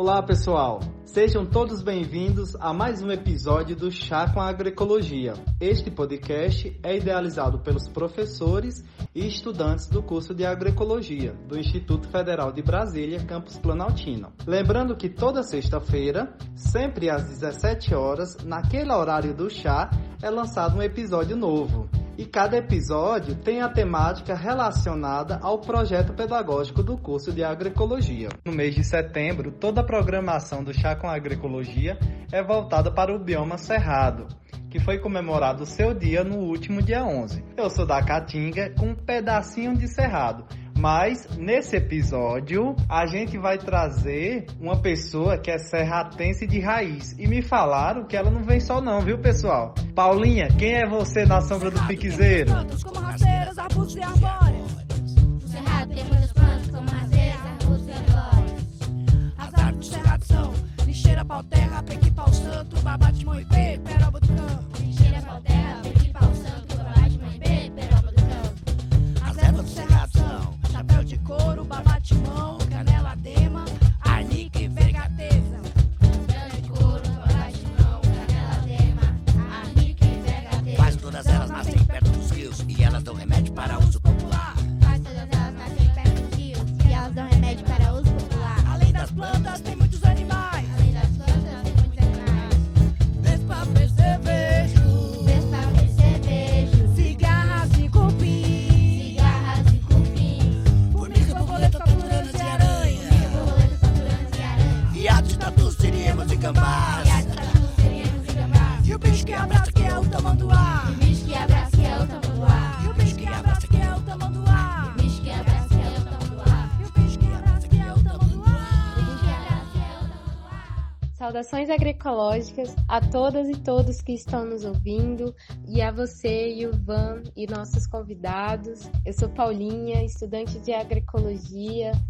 Olá, pessoal. Sejam todos bem-vindos a mais um episódio do Chá com Agroecologia. Este podcast é idealizado pelos professores e estudantes do curso de Agroecologia do Instituto Federal de Brasília, campus Planaltino. Lembrando que toda sexta-feira, sempre às 17 horas, naquele horário do chá, é lançado um episódio novo e cada episódio tem a temática relacionada ao projeto pedagógico do curso de agroecologia. No mês de setembro, toda a programação do Chá com Agroecologia é voltada para o bioma cerrado, que foi comemorado seu dia no último dia 11. Eu sou da Caatinga com um pedacinho de cerrado, mas nesse episódio a gente vai trazer uma pessoa que é serratense de raiz. E me falaram que ela não vem só não, viu pessoal? Paulinha, quem é você na sombra do piquezeiro? Como arbustos e arbóreas. O cerrado tem plantas como arbustos e arbóreas. As árvores do cerrado são lixeira, pau terra, pequi, pau santo, babate, moipê, peroba do campo. Couro, babate, mão, Saudações agroecológicas a todas e todos que estão nos ouvindo e a você, Ivan e nossos convidados. Eu sou Paulinha, estudante de agroecologia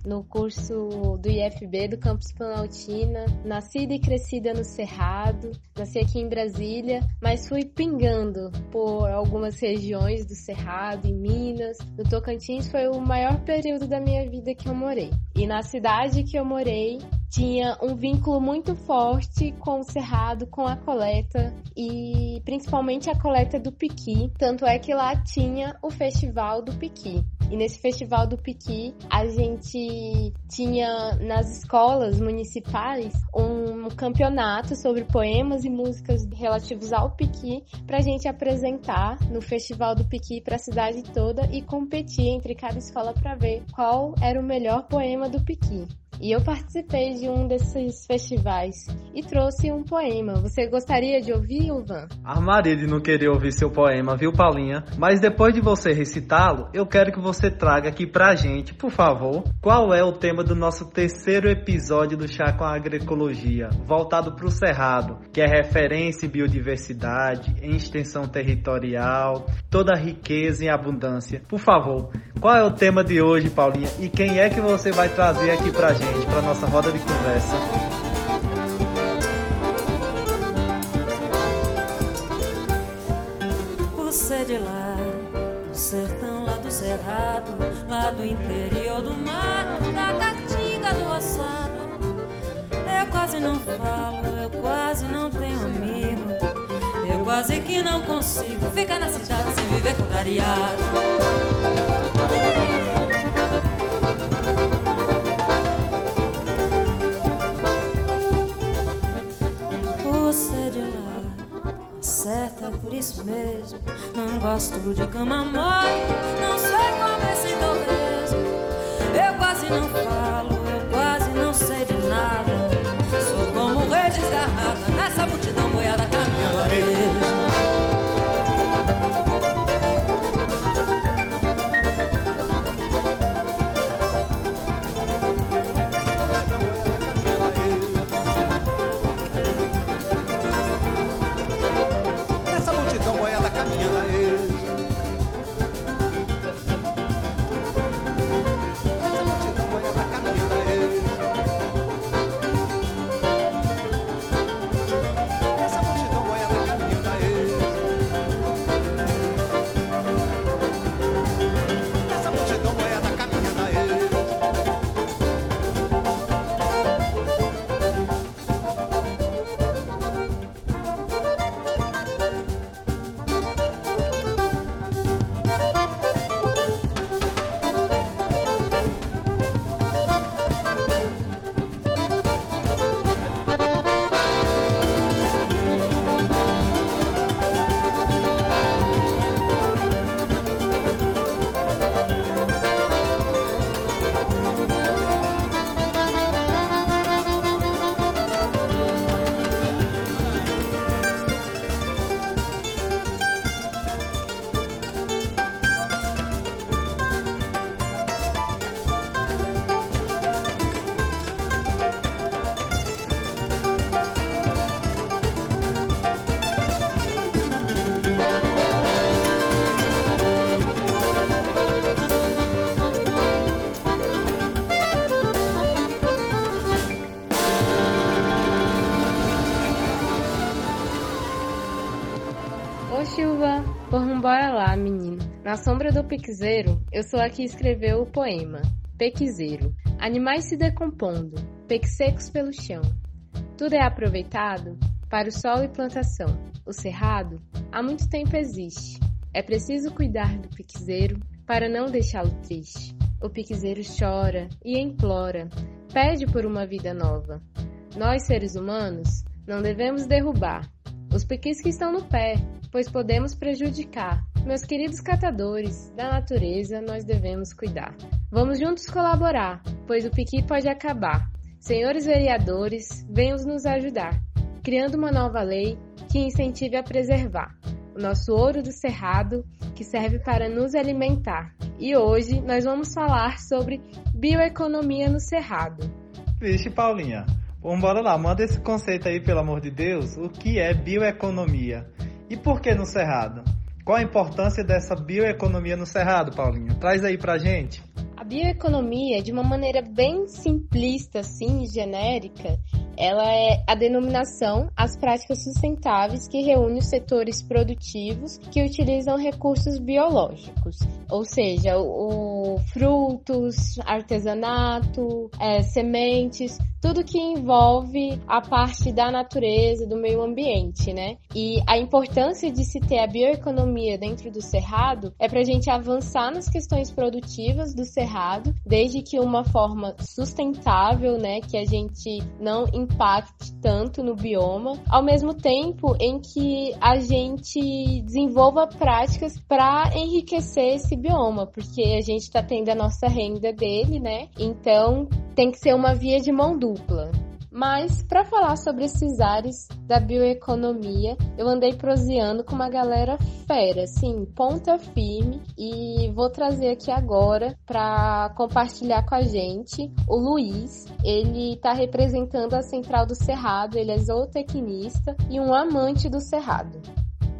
no curso do IFB do campus Planaltina, nascida e crescida no Cerrado, nasci aqui em Brasília, mas fui pingando por algumas regiões do Cerrado, em Minas. No Tocantins foi o maior período da minha vida que eu morei. E na cidade que eu morei, tinha um vínculo muito forte com o cerrado, com a coleta e principalmente a coleta do piqui. Tanto é que lá tinha o festival do piqui. E nesse festival do piqui, a gente tinha nas escolas municipais um campeonato sobre poemas e músicas relativos ao piqui para a gente apresentar no festival do piqui para a cidade toda e competir entre cada escola para ver qual era o melhor poema do piqui. E eu participei de um desses festivais e trouxe um poema. Você gostaria de ouvir, Ivan? Armaria de não querer ouvir seu poema, viu, Paulinha? Mas depois de você recitá-lo, eu quero que você traga aqui pra gente, por favor, qual é o tema do nosso terceiro episódio do Chá com a Agroecologia, voltado pro Cerrado, que é referência em biodiversidade, em extensão territorial, toda a riqueza e abundância. Por favor, qual é o tema de hoje, Paulinha? E quem é que você vai trazer aqui pra gente, pra nossa roda de conversa? Você de lá, do sertão lá do cerrado, lá do interior do mato, da caatinga do assado. Eu quase não falo, eu quase não tenho amigo. Eu quase que não consigo ficar na cidade sem viver contrariado. Você certa por isso mesmo. Não gosto de cama mole, não sei como esse torresmo. Eu quase não falo, eu quase não sei de nada. Sou como um rei desgarrada nessa multidão boiada caminhando vamos bora lá, menino. Na sombra do piquezeiro, eu sou aqui escreveu o poema. Pequizeiro. Animais se decompondo, peques secos pelo chão. Tudo é aproveitado para o sol e plantação. O cerrado há muito tempo existe. É preciso cuidar do piquezeiro para não deixá-lo triste. O piquezeiro chora e implora, pede por uma vida nova. Nós, seres humanos, não devemos derrubar os piquis que estão no pé, pois podemos prejudicar. Meus queridos catadores, da natureza nós devemos cuidar. Vamos juntos colaborar, pois o piqui pode acabar. Senhores vereadores, venham nos ajudar, criando uma nova lei que incentive a preservar o nosso ouro do cerrado, que serve para nos alimentar. E hoje nós vamos falar sobre bioeconomia no cerrado. Vixe, Paulinha, bora lá, manda esse conceito aí, pelo amor de Deus. O que é bioeconomia? E por que no cerrado? Qual a importância dessa bioeconomia no cerrado, Paulinha? Traz aí pra gente. A bioeconomia, de uma maneira bem simplista, assim, genérica, ela é a denominação às práticas sustentáveis que reúne os setores produtivos que utilizam recursos biológicos, ou seja, o, o frutos, artesanato, é, sementes, tudo que envolve a parte da natureza, do meio ambiente, né? E a importância de se ter a bioeconomia dentro do cerrado é para a gente avançar nas questões produtivas do cerrado, desde que uma forma sustentável, né, que a gente não impacte tanto no bioma, ao mesmo tempo em que a gente desenvolva práticas para enriquecer esse bioma, porque a gente está tendo a nossa renda dele, né? Então tem que ser uma via de mão dupla. Mas para falar sobre esses ares da bioeconomia, eu andei proseando com uma galera fera, assim, ponta firme, e vou trazer aqui agora para compartilhar com a gente o Luiz. Ele está representando a Central do Cerrado, ele é zootecnista e um amante do Cerrado.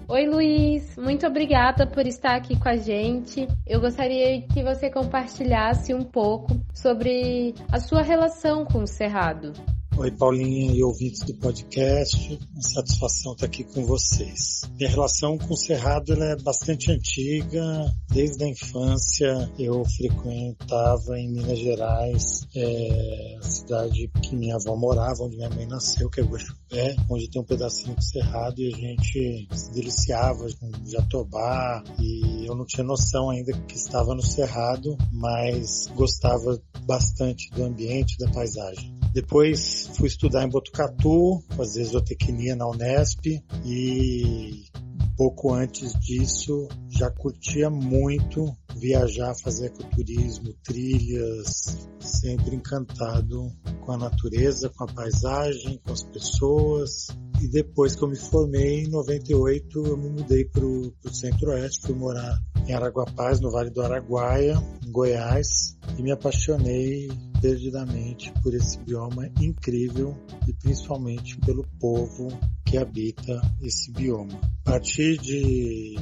Oi, Luiz, muito obrigada por estar aqui com a gente. Eu gostaria que você compartilhasse um pouco sobre a sua relação com o Cerrado. Oi, Paulinha e ouvintes do podcast. Uma satisfação estar aqui com vocês. Minha relação com o Cerrado é bastante antiga. Desde a infância eu frequentava em Minas Gerais, é, a cidade que minha avó morava, onde minha mãe nasceu, que é Guaxupé, onde tem um pedacinho do Cerrado e a gente se deliciava com jatobá e eu não tinha noção ainda que estava no Cerrado, mas gostava bastante do ambiente, da paisagem. Depois fui estudar em Botucatu, fazer zootecnia na Unesp e pouco antes disso já curtia muito viajar, fazer ecoturismo, trilhas, sempre encantado com a natureza, com a paisagem, com as pessoas. E depois que eu me formei, em 98, eu me mudei para o centro-oeste, fui morar em Araguapaz, no Vale do Araguaia, em Goiás, e me apaixonei perdidamente por esse bioma incrível e principalmente pelo povo que habita esse bioma. A partir de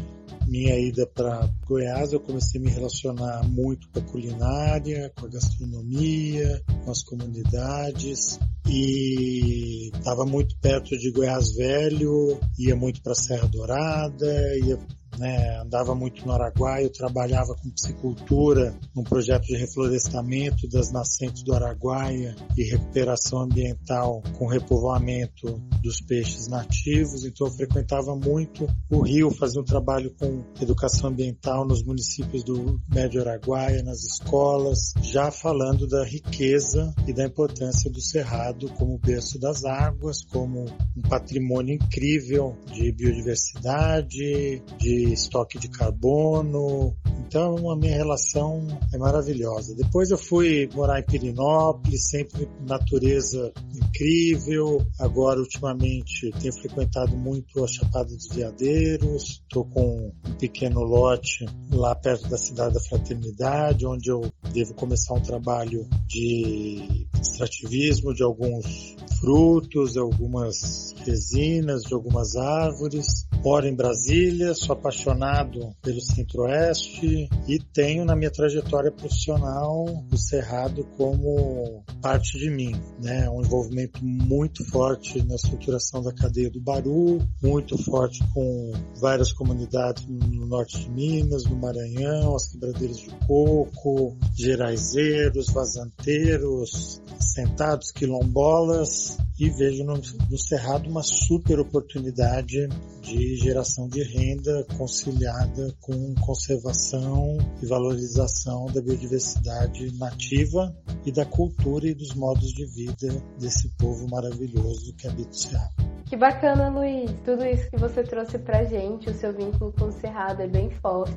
minha ida para Goiás, eu comecei a me relacionar muito com a culinária, com a gastronomia, com as comunidades. E estava muito perto de Goiás Velho, ia muito para Serra Dourada, ia né, andava muito no Araguaia, trabalhava com piscicultura, num projeto de reflorestamento das nascentes do Araguaia e recuperação ambiental com repovoamento dos peixes nativos, então eu frequentava muito o rio, fazia um trabalho com educação ambiental nos municípios do Médio Araguaia, nas escolas, já falando da riqueza e da importância do Cerrado como berço das águas, como um patrimônio incrível de biodiversidade, de estoque de carbono. Então a minha relação é maravilhosa. Depois eu fui morar em Pirinópolis, sempre natureza incrível. Agora ultimamente tenho frequentado muito a Chapada dos Veadeiros. Estou com um pequeno lote lá perto da cidade da Fraternidade, onde eu devo começar um trabalho de extrativismo de alguns frutos, algumas resinas, de algumas árvores moro em Brasília, sou apaixonado pelo Centro-Oeste e tenho na minha trajetória profissional o Cerrado como parte de mim, né? Um envolvimento muito forte na estruturação da cadeia do Baru, muito forte com várias comunidades no norte de Minas, no Maranhão, as quebradeiras de coco, geraizeiros, vazanteiros, sentados, quilombolas e vejo no, no Cerrado uma super oportunidade de geração de renda conciliada com conservação e valorização da biodiversidade nativa e da cultura e dos modos de vida desse povo maravilhoso que habita o Cerrado. Que bacana, Luiz. Tudo isso que você trouxe pra gente, o seu vínculo com o Cerrado é bem forte,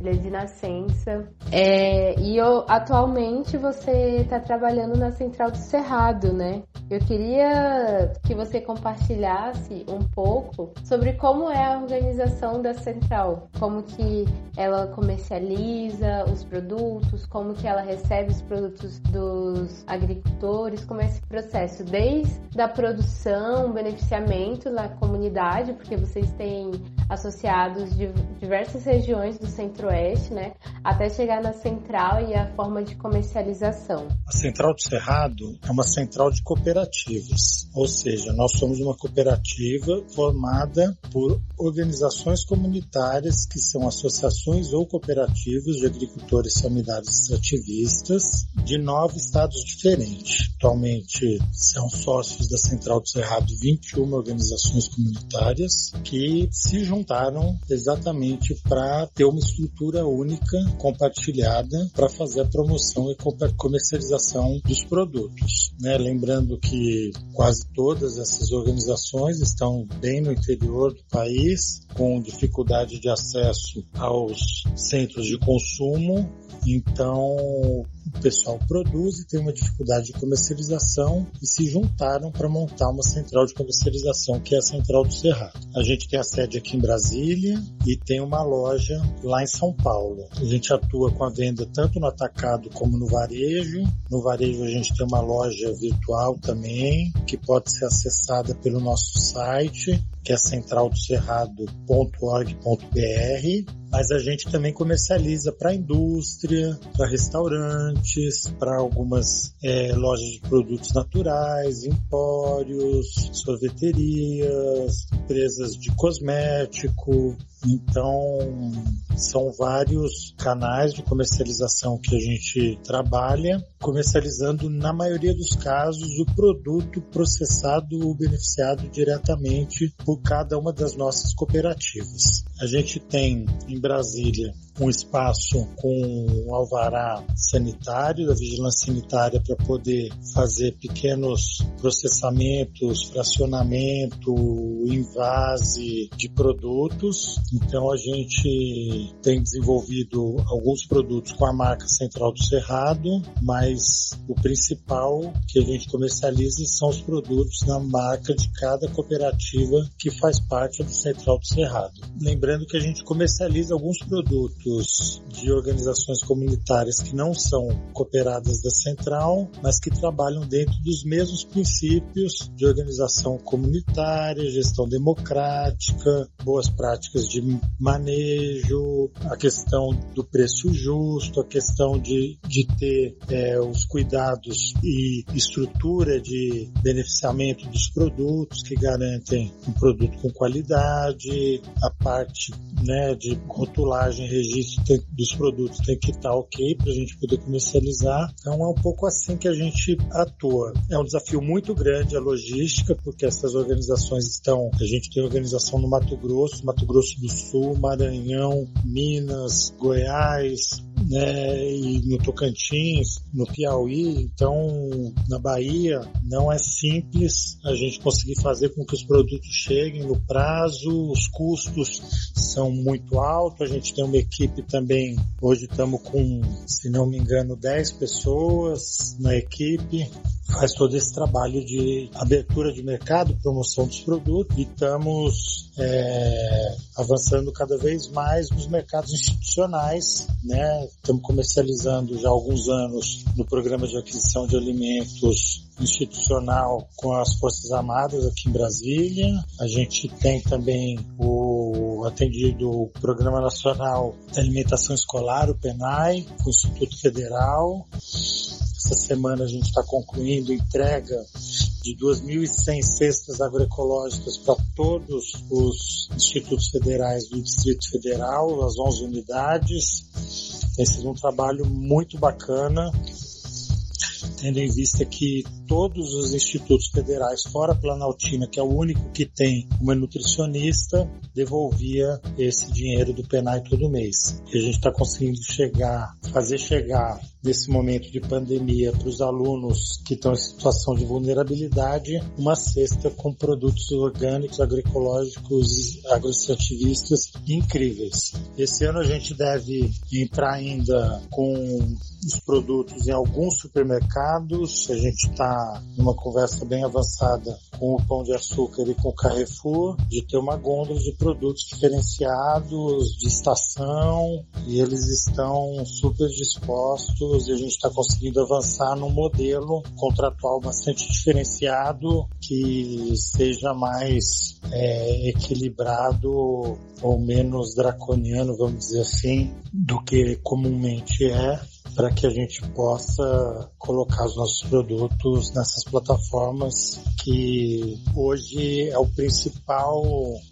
ele é de nascença. É, e eu, atualmente você está trabalhando na Central do Cerrado, né? Eu queria que você compartilhasse um pouco sobre como é a organização da Central, como que ela comercializa os produtos, como que ela recebe os produtos dos agricultores, como é esse processo, desde a produção, beneficiamento na comunidade, porque vocês têm associados de diversas regiões do Centro-Oeste, né? Até chegar na central e a forma de comercialização. A Central do Cerrado é uma central de cooperativas, ou seja, nós somos uma cooperativa formada por organizações comunitárias que são associações ou cooperativas de agricultores familiares ativistas de nove estados diferentes. Atualmente são sócios da Central do Cerrado 21 organizações comunitárias que se juntaram exatamente para ter uma estrutura única, compartilhada, para fazer a promoção e comercialização dos produtos. Né? Lembrando que quase todas essas organizações estão bem no interior do país, com dificuldade de acesso aos centros de consumo então, o pessoal produz e tem uma dificuldade de comercialização e se juntaram para montar uma central de comercialização, que é a Central do Cerrado. A gente tem a sede aqui em Brasília e tem uma loja lá em São Paulo. A gente atua com a venda tanto no atacado como no varejo. No varejo a gente tem uma loja virtual também, que pode ser acessada pelo nosso site, que é centraldocerrado.org.br mas a gente também comercializa para indústria, para restaurantes, para algumas é, lojas de produtos naturais, empórios, sorveterias, empresas de cosmético, então, são vários canais de comercialização que a gente trabalha, comercializando, na maioria dos casos, o produto processado ou beneficiado diretamente por cada uma das nossas cooperativas. A gente tem em Brasília um espaço com alvará sanitário, da vigilância sanitária, para poder fazer pequenos processamentos, fracionamento, invase de produtos. Então a gente tem desenvolvido alguns produtos com a marca Central do Cerrado, mas o principal que a gente comercializa são os produtos na marca de cada cooperativa que faz parte do Central do Cerrado. Lembrando que a gente comercializa alguns produtos produtos de organizações comunitárias que não são cooperadas da central, mas que trabalham dentro dos mesmos princípios de organização comunitária, gestão democrática, boas práticas de manejo, a questão do preço justo, a questão de, de ter é, os cuidados e estrutura de beneficiamento dos produtos que garantem um produto com qualidade, a parte né, de rotulagem, registro dos produtos tem que estar ok para a gente poder comercializar. Então é um pouco assim que a gente atua. É um desafio muito grande a logística, porque essas organizações estão. A gente tem organização no Mato Grosso, Mato Grosso do Sul, Maranhão, Minas, Goiás, né, e no Tocantins, no Piauí, então na Bahia não é simples a gente conseguir fazer com que os produtos cheguem no prazo, os custos são muito altos, a gente tem uma equipe também, hoje estamos com, se não me engano, 10 pessoas na equipe, faz todo esse trabalho de abertura de mercado, promoção dos produtos e estamos é, avançando cada vez mais nos mercados institucionais, né? Estamos comercializando já há alguns anos no programa de aquisição de alimentos institucional com as Forças Armadas aqui em Brasília. A gente tem também o atendido o Programa Nacional de Alimentação Escolar, o PENAI, com o Instituto Federal. Essa semana a gente está concluindo entrega de 2.100 cestas agroecológicas para todos os institutos federais do Distrito Federal, as 11 unidades. Tem sido um trabalho muito bacana tendo em vista que todos os institutos federais, fora a Planaltina, que é o único que tem uma nutricionista, devolvia esse dinheiro do PENAI todo mês. E a gente está conseguindo chegar, fazer chegar nesse momento de pandemia para os alunos que estão em situação de vulnerabilidade uma cesta com produtos orgânicos, agroecológicos, agroextrativistas incríveis. Esse ano a gente deve entrar ainda com os produtos em alguns supermercados. A gente está numa conversa bem avançada com o Pão de Açúcar e com o Carrefour de ter uma gôndola de produtos diferenciados, de estação, e eles estão super dispostos e a gente está conseguindo avançar num modelo contratual bastante diferenciado que seja mais é, equilibrado ou menos draconiano, vamos dizer assim, do que comumente é para que a gente possa colocar os nossos produtos nessas plataformas que hoje é o principal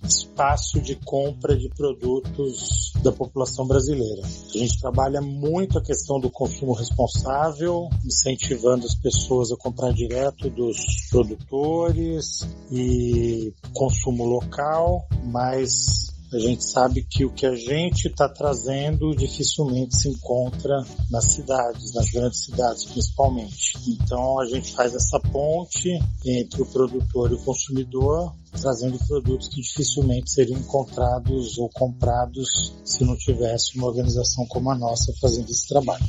espaço de compra de produtos da população brasileira. A gente trabalha muito a questão do consumo responsável, incentivando as pessoas a comprar direto dos produtores e consumo local, mas a gente sabe que o que a gente está trazendo dificilmente se encontra nas cidades, nas grandes cidades principalmente. Então a gente faz essa ponte entre o produtor e o consumidor, trazendo produtos que dificilmente seriam encontrados ou comprados se não tivesse uma organização como a nossa fazendo esse trabalho.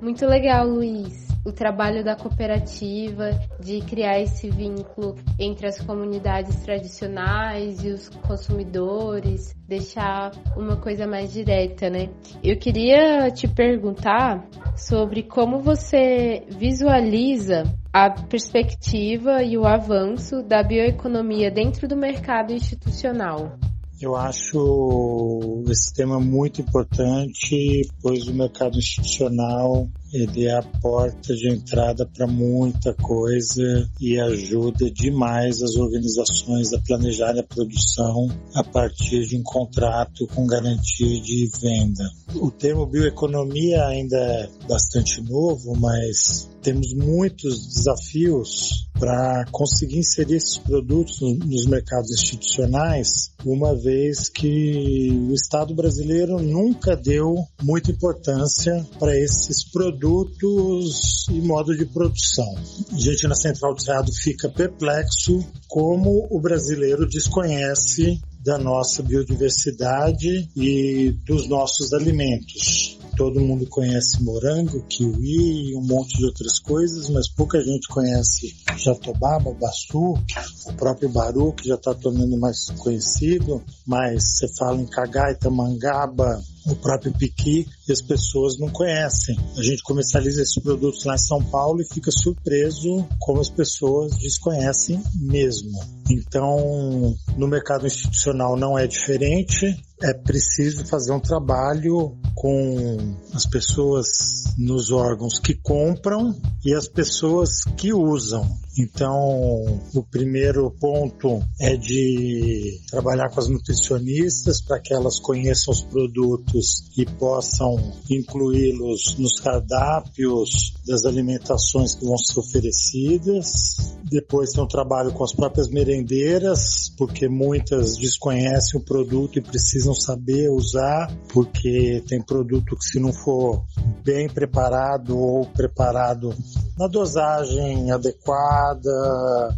Muito legal, Luiz. O trabalho da cooperativa, de criar esse vínculo entre as comunidades tradicionais e os consumidores, deixar uma coisa mais direta, né? Eu queria te perguntar sobre como você visualiza a perspectiva e o avanço da bioeconomia dentro do mercado institucional. Eu acho esse tema muito importante, pois o mercado institucional ele é a porta de entrada para muita coisa e ajuda demais as organizações a planejar a produção a partir de um contrato com garantia de venda. O termo bioeconomia ainda é bastante novo, mas temos muitos desafios para conseguir inserir esses produtos nos mercados institucionais, uma vez que o Estado brasileiro nunca deu muita importância para esses produtos e modo de produção. A gente na Central do Cerrado fica perplexo como o brasileiro desconhece da nossa biodiversidade e dos nossos alimentos todo mundo conhece morango, kiwi e um monte de outras coisas, mas pouca gente conhece jatobá, babaçu, o próprio baru, que já está tornando mais conhecido, mas você fala em cagaita, mangaba, o próprio piqui, e as pessoas não conhecem. A gente comercializa esses produtos lá em São Paulo e fica surpreso como as pessoas desconhecem mesmo. Então, no mercado institucional não é diferente é preciso fazer um trabalho com as pessoas nos órgãos que compram e as pessoas que usam. Então, o primeiro ponto é de trabalhar com as nutricionistas para que elas conheçam os produtos e possam incluí-los nos cardápios das alimentações que vão ser oferecidas. Depois tem um trabalho com as próprias merendeiras, porque muitas desconhecem o produto e precisam saber usar, porque tem produto que se não for bem preparado ou preparado na dosagem adequada,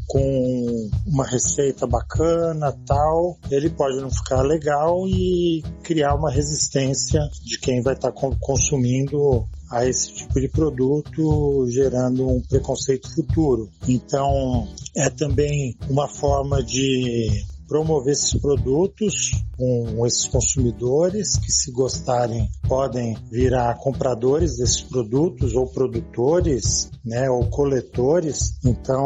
com uma receita bacana, tal, ele pode não ficar legal e criar uma resistência de quem vai estar tá consumindo a esse tipo de produto, gerando um preconceito futuro. Então, é também uma forma de promover esses produtos com esses consumidores que, se gostarem, podem virar compradores desses produtos ou produtores, né, ou coletores. Então,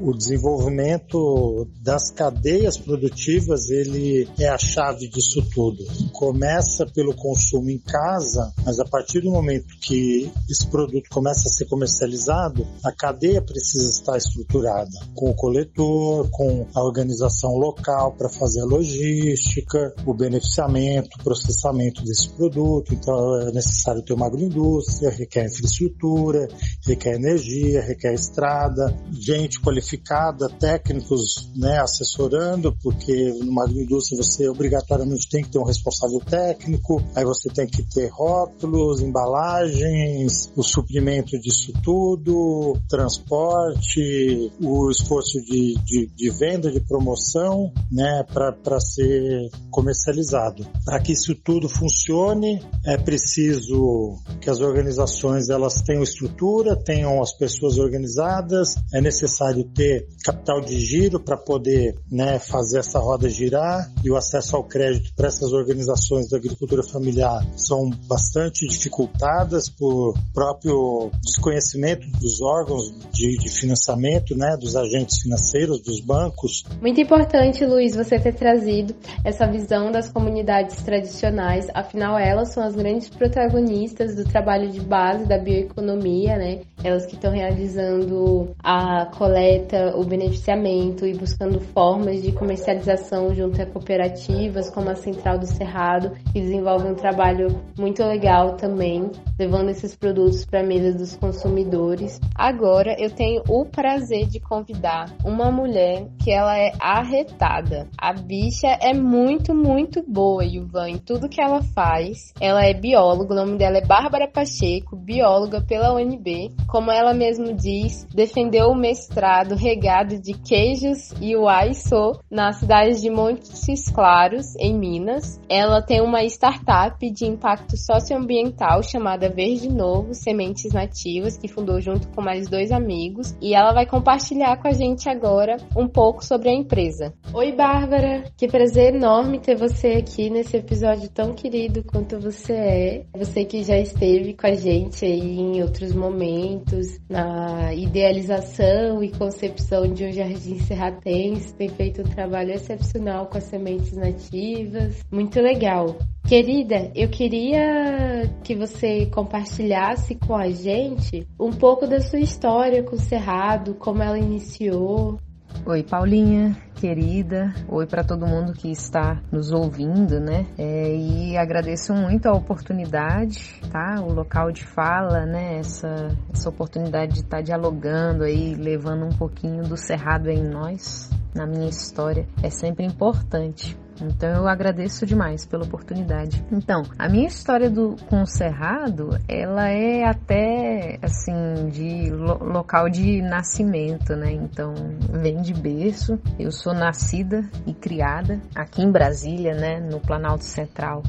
o desenvolvimento das cadeias produtivas ele é a chave disso tudo. Começa pelo consumo em casa, mas a partir do momento que esse produto começa a ser comercializado, a cadeia precisa estar estruturada com o coletor, com a organização local para fazer a logística, o beneficiamento, o processamento desse produto. Então é necessário ter uma agroindústria, requer infraestrutura, requer energia, requer estrada, gente qualificada, técnicos né, assessorando, porque numa agroindústria você obrigatoriamente tem que ter um responsável técnico, aí você tem que ter rótulos, embalagens, o suprimento disso tudo, transporte, o esforço de, de, de venda, de promoção, né, para ser comercializado. Para que isso tudo funcione, é preciso que as organizações elas tenham estrutura, tenham as pessoas organizadas, é necessário ter capital de giro para poder né, fazer essa roda girar e o acesso ao crédito para essas organizações da agricultura familiar são bastante dificultadas por próprio desconhecimento dos órgãos de, de financiamento, né, dos agentes financeiros, dos bancos. Muito importante, Luiz, você ter trazido essa visão das comunidades tradicionais, afinal elas são as grandes protagonistas do trabalho de base da bioeconomia, né? Elas que estão realizando a coleta, o beneficiamento e buscando formas de comercialização junto a cooperativas como a Central do Cerrado, que desenvolve um trabalho muito legal também, levando esses produtos para a mesa dos consumidores. Agora eu tenho o prazer de convidar uma mulher que ela é arretada. A bicha é muito, muito boa, Yuvan, em tudo que ela faz. Ela é bióloga, o nome dela é Bárbara Pacheco, bióloga pela UNB. Como ela mesma diz, defendeu o mestrado regado de queijos e AISO na cidade de Montes Claros, em Minas. Ela tem uma startup de impacto socioambiental chamada Verde Novo Sementes Nativas, que fundou junto com mais dois amigos, e ela vai compartilhar com a gente agora um pouco sobre a empresa. Oi, Bárbara! Que prazer enorme ter você aqui nesse episódio tão querido quanto você é. Você que já esteve com a gente aí em outros momentos, na idealização e concepção de um jardim serratense, tem feito um trabalho excepcional com as sementes nativas. Muito legal. Querida, eu queria que você compartilhasse com a gente um pouco da sua história com o Cerrado, como ela iniciou. Oi, Paulinha, querida. Oi para todo mundo que está nos ouvindo, né? É, e agradeço muito a oportunidade, tá? O local de fala, né? Essa, essa oportunidade de estar dialogando aí, levando um pouquinho do Cerrado em nós, na minha história, é sempre importante. Então eu agradeço demais pela oportunidade. Então, a minha história do com o Cerrado, ela é até assim de lo, local de nascimento, né? Então, vem de berço. Eu sou nascida e criada aqui em Brasília, né, no Planalto Central.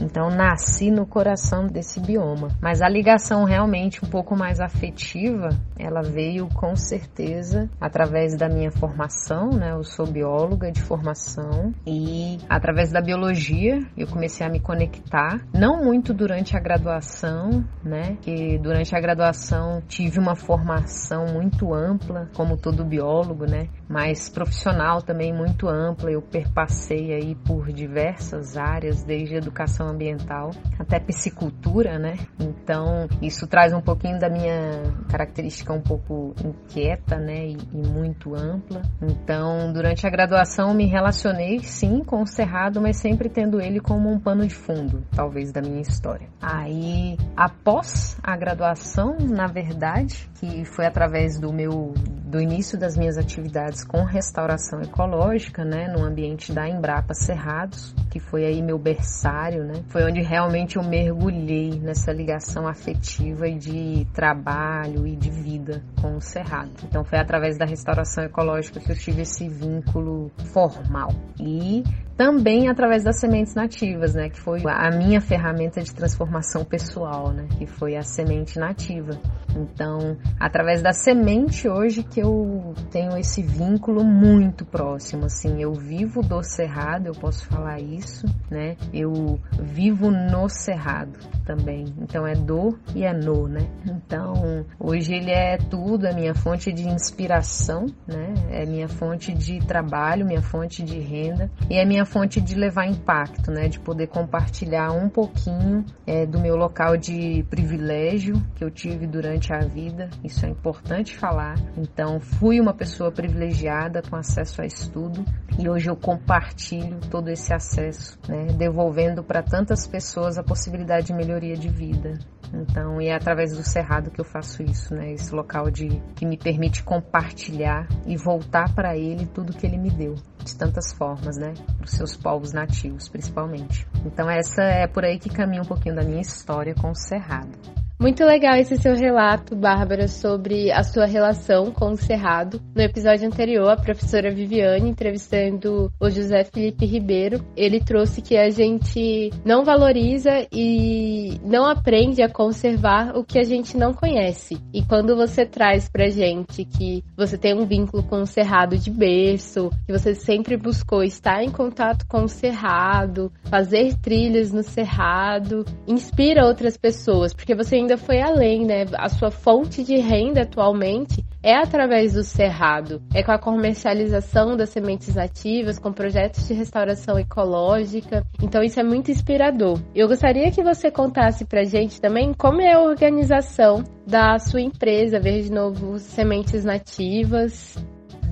Então nasci no coração desse bioma. Mas a ligação realmente um pouco mais afetiva, ela veio com certeza através da minha formação, né? Eu sou bióloga de formação e através da biologia eu comecei a me conectar, não muito durante a graduação, né? Que durante a graduação tive uma formação muito ampla, como todo biólogo, né? Mas profissional também muito ampla. Eu perpassei aí por diversas áreas, desde educação ambiental, até piscicultura, né? Então, isso traz um pouquinho da minha característica um pouco inquieta, né? E, e muito ampla. Então, durante a graduação, me relacionei sim com o Cerrado, mas sempre tendo ele como um pano de fundo, talvez, da minha história. Aí, após a graduação, na verdade, que foi através do meu do início das minhas atividades com restauração ecológica, né, no ambiente da Embrapa Cerrados, que foi aí meu berçário, né? Foi onde realmente eu mergulhei nessa ligação afetiva de trabalho e de vida com o Cerrado. Então foi através da restauração ecológica que eu tive esse vínculo formal. E também através das sementes nativas, né, que foi a minha ferramenta de transformação pessoal, né, que foi a semente nativa. Então, através da semente hoje que eu tenho esse vínculo muito próximo, assim, eu vivo do cerrado, eu posso falar isso, né? Eu vivo no cerrado também. Então é do e é no, né? Então, hoje ele é tudo, é minha fonte de inspiração, né? É minha fonte de trabalho, minha fonte de renda e é minha fonte de levar impacto, né? De poder compartilhar um pouquinho é, do meu local de privilégio que eu tive durante a vida. Isso é importante falar. Então, fui uma pessoa privilegiada com acesso a estudo e hoje eu compartilho todo esse acesso, né? Devolvendo para tantas pessoas a possibilidade de melhoria de vida. Então, e é através do Cerrado que eu faço isso, né? Esse local de que me permite compartilhar e voltar para ele tudo que ele me deu, de tantas formas, né? Para os seus povos nativos, principalmente. Então, essa é por aí que caminha um pouquinho da minha história com o Cerrado. Muito legal esse seu relato, Bárbara, sobre a sua relação com o Cerrado. No episódio anterior, a professora Viviane, entrevistando o José Felipe Ribeiro, ele trouxe que a gente não valoriza e não aprende a conservar o que a gente não conhece. E quando você traz pra gente que você tem um vínculo com o Cerrado de berço, que você sempre buscou estar em contato com o Cerrado, fazer trilhas no Cerrado, inspira outras pessoas, porque você ainda foi além, né? A sua fonte de renda atualmente é através do cerrado, é com a comercialização das sementes nativas, com projetos de restauração ecológica. Então isso é muito inspirador. Eu gostaria que você contasse pra gente também como é a organização da sua empresa Verde Novo Sementes Nativas.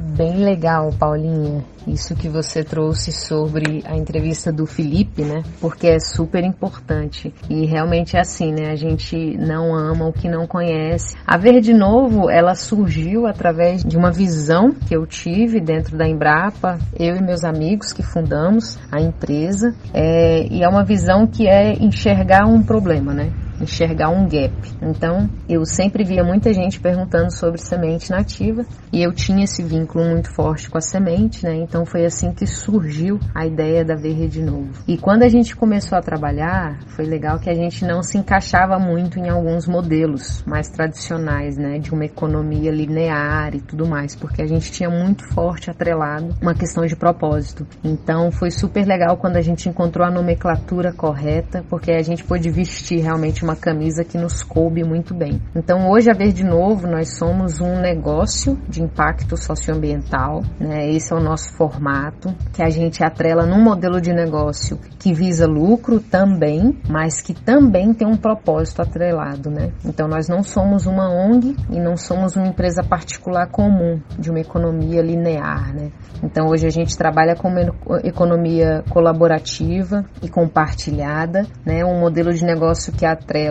Bem legal, Paulinha, isso que você trouxe sobre a entrevista do Felipe, né? Porque é super importante. E realmente é assim, né? A gente não ama o que não conhece. A Verde Novo, ela surgiu através de uma visão que eu tive dentro da Embrapa, eu e meus amigos que fundamos a empresa. É, e é uma visão que é enxergar um problema, né? Enxergar um gap. Então, eu sempre via muita gente perguntando sobre semente nativa e eu tinha esse vínculo muito forte com a semente, né? Então foi assim que surgiu a ideia da Verde de Novo. E quando a gente começou a trabalhar, foi legal que a gente não se encaixava muito em alguns modelos mais tradicionais, né, de uma economia linear e tudo mais, porque a gente tinha muito forte atrelado uma questão de propósito. Então foi super legal quando a gente encontrou a nomenclatura correta, porque a gente pôde vestir realmente uma camisa que nos coube muito bem. Então hoje a Verde Novo nós somos um negócio de impacto socioambiental, né? Esse é o nosso formato que a gente atrela num modelo de negócio que visa lucro também, mas que também tem um propósito atrelado, né? Então nós não somos uma ONG e não somos uma empresa particular comum de uma economia linear, né? Então hoje a gente trabalha com uma economia colaborativa e compartilhada, né? Um modelo de negócio que atrela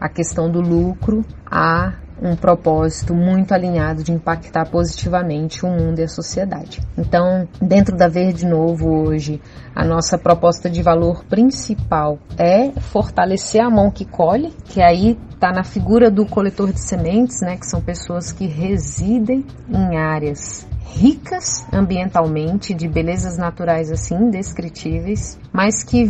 a questão do lucro a um propósito muito alinhado de impactar positivamente o mundo e a sociedade. Então, dentro da Verde Novo hoje, a nossa proposta de valor principal é fortalecer a mão que colhe, que aí está na figura do coletor de sementes, né, que são pessoas que residem em áreas ricas ambientalmente, de belezas naturais assim indescritíveis, mas que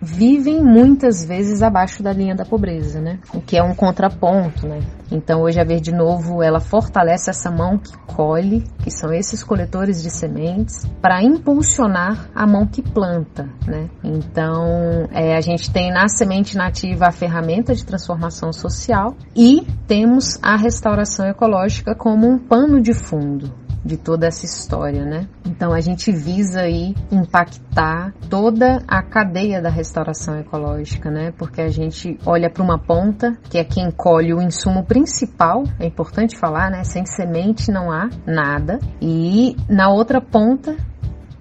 vivem muitas vezes abaixo da linha da pobreza, né? O que é um contraponto, né? Então hoje a Verde Novo ela fortalece essa mão que colhe, que são esses coletores de sementes, para impulsionar a mão que planta, né? Então é, a gente tem na semente nativa a ferramenta de transformação social e temos a restauração ecológica como um pano de fundo, de toda essa história, né? Então a gente visa aí impactar toda a cadeia da restauração ecológica, né? Porque a gente olha para uma ponta, que é quem colhe o insumo principal, é importante falar, né? Sem semente não há nada. E na outra ponta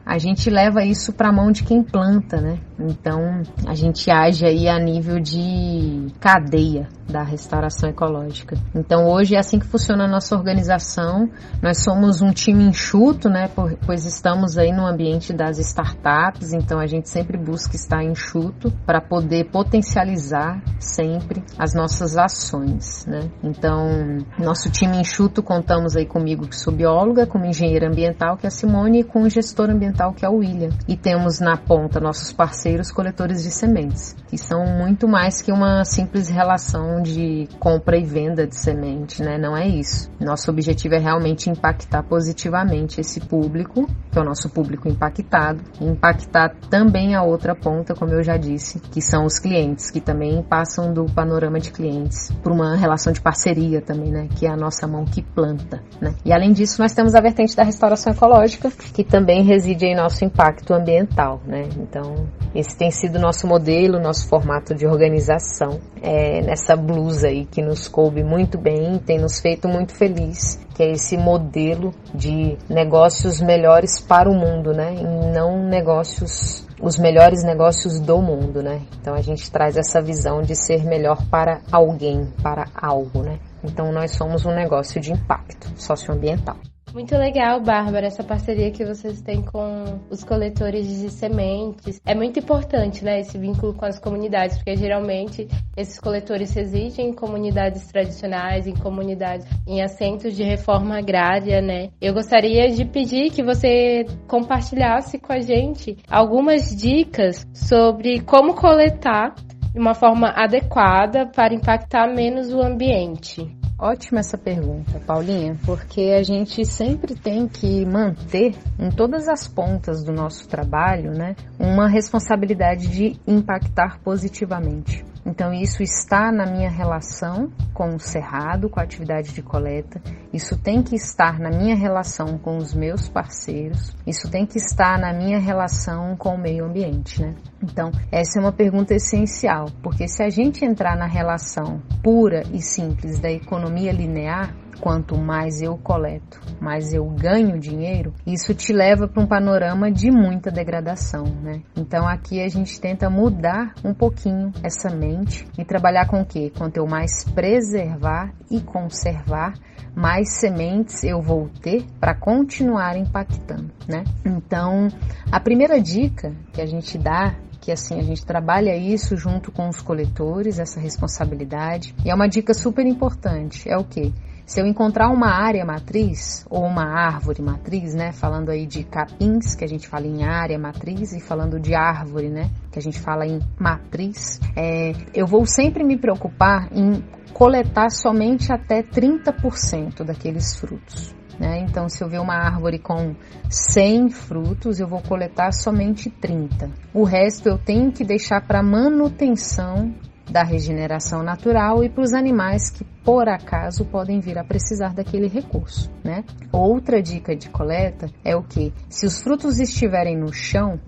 a gente leva isso para a mão de quem planta, né? Então, a gente age aí a nível de cadeia da restauração ecológica. Então, hoje é assim que funciona a nossa organização. Nós somos um time enxuto, né? Pois estamos aí no ambiente das startups, então a gente sempre busca estar enxuto para poder potencializar sempre as nossas ações, né? Então, nosso time enxuto contamos aí comigo que sou bióloga, como engenheira ambiental que é a Simone e com o gestor ambiental que é o William. E temos na ponta nossos parceiros coletores de sementes, que são muito mais que uma simples relação de compra e venda de semente, né? Não é isso. Nosso objetivo é realmente impactar positivamente esse público, que é o nosso público impactado, e impactar também a outra ponta, como eu já disse, que são os clientes, que também passam do panorama de clientes por uma relação de parceria também, né? Que é a nossa mão que planta, né? E além disso, nós temos a vertente da restauração ecológica, que também reside em nosso impacto ambiental, né? Então, esse tem sido nosso modelo, nosso formato de organização, é, nessa blusa aí que nos coube muito bem, tem nos feito muito feliz, que é esse modelo de negócios melhores para o mundo, né? E não negócios os melhores negócios do mundo, né? Então a gente traz essa visão de ser melhor para alguém, para algo, né? Então nós somos um negócio de impacto socioambiental. Muito legal, Bárbara, essa parceria que vocês têm com os coletores de sementes. É muito importante, né, esse vínculo com as comunidades, porque geralmente esses coletores residem em comunidades tradicionais, em comunidades, em assentos de reforma agrária, né. Eu gostaria de pedir que você compartilhasse com a gente algumas dicas sobre como coletar de uma forma adequada para impactar menos o ambiente. Ótima essa pergunta, Paulinha, porque a gente sempre tem que manter em todas as pontas do nosso trabalho, né, uma responsabilidade de impactar positivamente. Então, isso está na minha relação com o cerrado, com a atividade de coleta, isso tem que estar na minha relação com os meus parceiros, isso tem que estar na minha relação com o meio ambiente, né? Então, essa é uma pergunta essencial, porque se a gente entrar na relação pura e simples da economia linear, quanto mais eu coleto, mais eu ganho dinheiro, isso te leva para um panorama de muita degradação, né? Então aqui a gente tenta mudar um pouquinho essa mente e trabalhar com o quê? Quanto eu mais preservar e conservar, mais sementes eu vou ter para continuar impactando, né? Então, a primeira dica que a gente dá que assim a gente trabalha isso junto com os coletores, essa responsabilidade. E é uma dica super importante, é o que? Se eu encontrar uma área matriz ou uma árvore matriz, né, falando aí de capins, que a gente fala em área matriz, e falando de árvore, né, que a gente fala em matriz, é, eu vou sempre me preocupar em coletar somente até 30% daqueles frutos. Né? Então, se eu ver uma árvore com 100 frutos, eu vou coletar somente 30. O resto eu tenho que deixar para manutenção da regeneração natural e para os animais que por acaso podem vir a precisar daquele recurso, né? Outra dica de coleta é o que se os frutos estiverem no chão,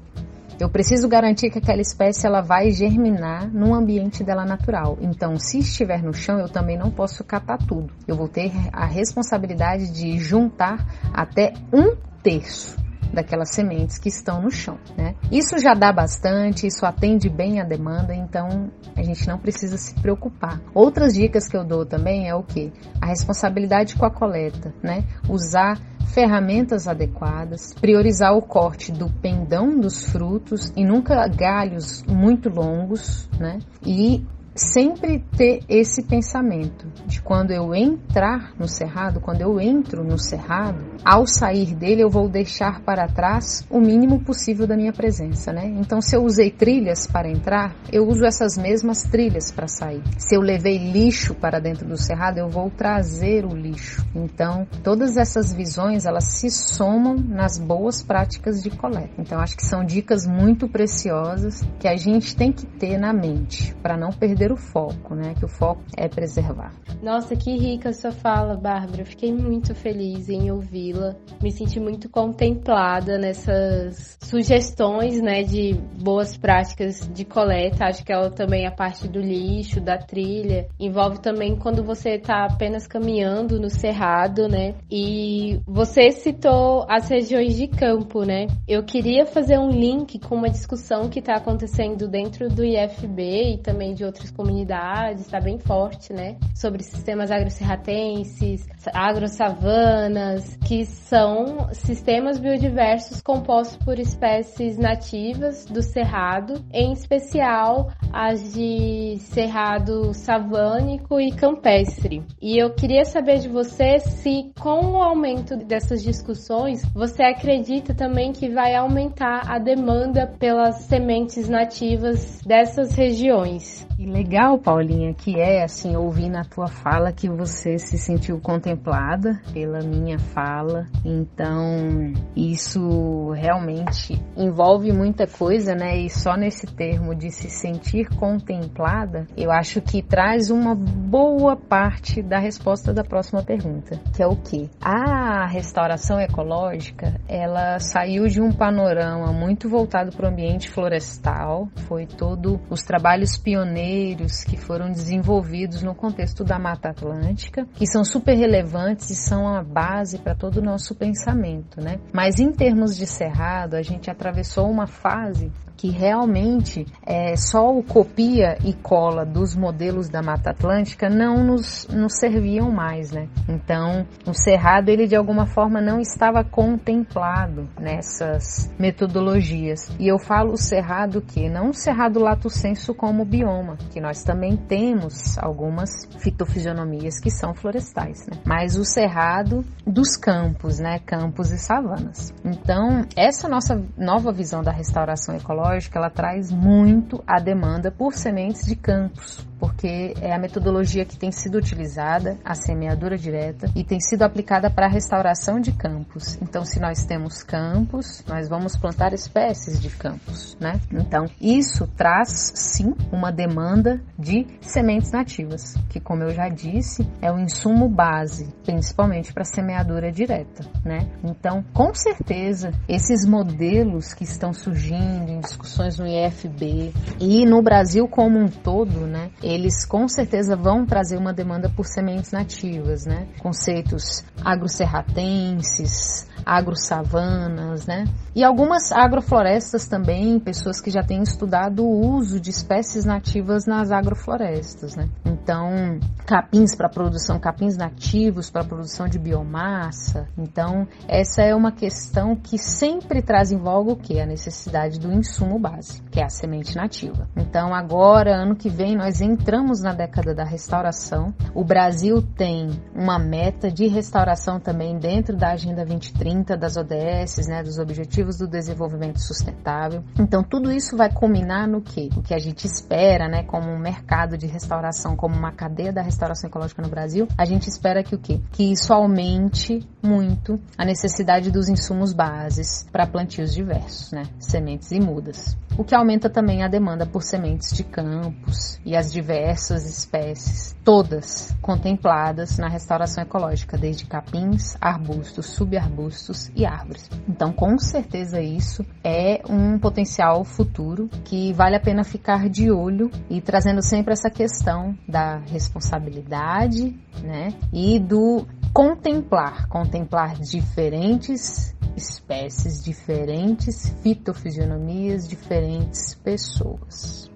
eu preciso garantir que aquela espécie ela vai germinar no ambiente dela natural. Então, se estiver no chão, eu também não posso catar tudo. Eu vou ter a responsabilidade de juntar até um terço daquelas sementes que estão no chão, né? Isso já dá bastante, isso atende bem a demanda, então a gente não precisa se preocupar. Outras dicas que eu dou também é o que? A responsabilidade com a coleta, né? Usar ferramentas adequadas, priorizar o corte do pendão dos frutos e nunca galhos muito longos, né? E sempre ter esse pensamento de quando eu entrar no cerrado, quando eu entro no cerrado, ao sair dele eu vou deixar para trás o mínimo possível da minha presença, né? Então se eu usei trilhas para entrar, eu uso essas mesmas trilhas para sair. Se eu levei lixo para dentro do cerrado, eu vou trazer o lixo. Então, todas essas visões, elas se somam nas boas práticas de coleta. Então, acho que são dicas muito preciosas que a gente tem que ter na mente para não perder o foco, né? Que o foco é preservar. Nossa, que rica sua fala, Bárbara. Fiquei muito feliz em ouvi-la. Me senti muito contemplada nessas sugestões, né, de boas práticas de coleta. Acho que ela também a parte do lixo, da trilha, envolve também quando você está apenas caminhando no cerrado, né? E você citou as regiões de campo, né? Eu queria fazer um link com uma discussão que está acontecendo dentro do IFB e também de outras comunidades, está bem forte, né? Sobre sistemas agrocerratenses, agrosavanas, que são sistemas biodiversos compostos por espécies nativas do cerrado, em especial as de cerrado savânico e campestre. E eu queria saber de você se, com o aumento dessas discussões, você acredita também que vai aumentar a demanda pelas sementes nativas dessas regiões. E legal, Paulinha, que é assim ouvir na tua fala que você se sentiu contemplada pela minha fala. Então, isso realmente envolve muita coisa, né? E só nesse termo de se sentir contemplada, eu acho que traz uma boa parte da resposta da próxima pergunta, que é o que? A restauração ecológica, ela saiu de um panorama muito voltado para o ambiente florestal, foi todo os trabalhos pioneiros que foram desenvolvidos no contexto da Mata Atlântica, que são super relevantes e são a base para todo o nosso pensamento, né? Mas em termos de cerrado, a gente atravessou uma fase que realmente é, só o copia e cola dos modelos da Mata Atlântica não nos, nos serviam mais, né? Então, o cerrado ele de alguma forma não estava contemplado nessas metodologias. E eu falo o cerrado que não o cerrado lato senso como bioma, que nós também temos algumas fitofisionomias que são florestais, né? Mas o cerrado dos campos, né? Campos e savanas. Então, essa nossa nova visão da restauração ecológica agroecológica ela traz muito a demanda por sementes de campos, porque é a metodologia que tem sido utilizada, a semeadura direta, e tem sido aplicada para a restauração de campos. Então, se nós temos campos, nós vamos plantar espécies de campos, né? Então, isso traz sim uma demanda de sementes nativas, que como eu já disse, é o insumo base, principalmente para semeadura direta, né? Então, com certeza, esses modelos que estão surgindo em discussões no IFB e no Brasil como um todo, né? Eles com certeza vão trazer uma demanda por sementes nativas, né? Conceitos agroserratenses, agrosavanas, né? E algumas agroflorestas também, pessoas que já têm estudado o uso de espécies nativas nas agroflorestas, né? Então, capins para produção, capins nativos para produção de biomassa. Então, essa é uma questão que sempre traz em voga o que? A necessidade do insumo base, que é a semente nativa. Então, agora, ano que vem, nós entramos na década da restauração. O Brasil tem uma meta de restauração também dentro da Agenda 2030 das ODS, né, dos Objetivos do Desenvolvimento Sustentável. Então, tudo isso vai culminar no que? O que a gente espera, né, como um mercado de restauração, como uma cadeia da restauração ecológica no Brasil, a gente espera que o quê? Que isso aumente muito a necessidade dos insumos bases para plantios diversos, né, sementes e mudas. O que aumenta também a demanda por sementes de campos e as diversas espécies, todas contempladas na restauração ecológica, desde capins, arbustos, subarbustos e árvores. Então, com certeza isso é um potencial futuro que vale a pena ficar de olho e trazendo sempre essa questão da responsabilidade, né, e do contemplar, contemplar diferentes espécies diferentes, fitofisionomias diferentes, pessoas.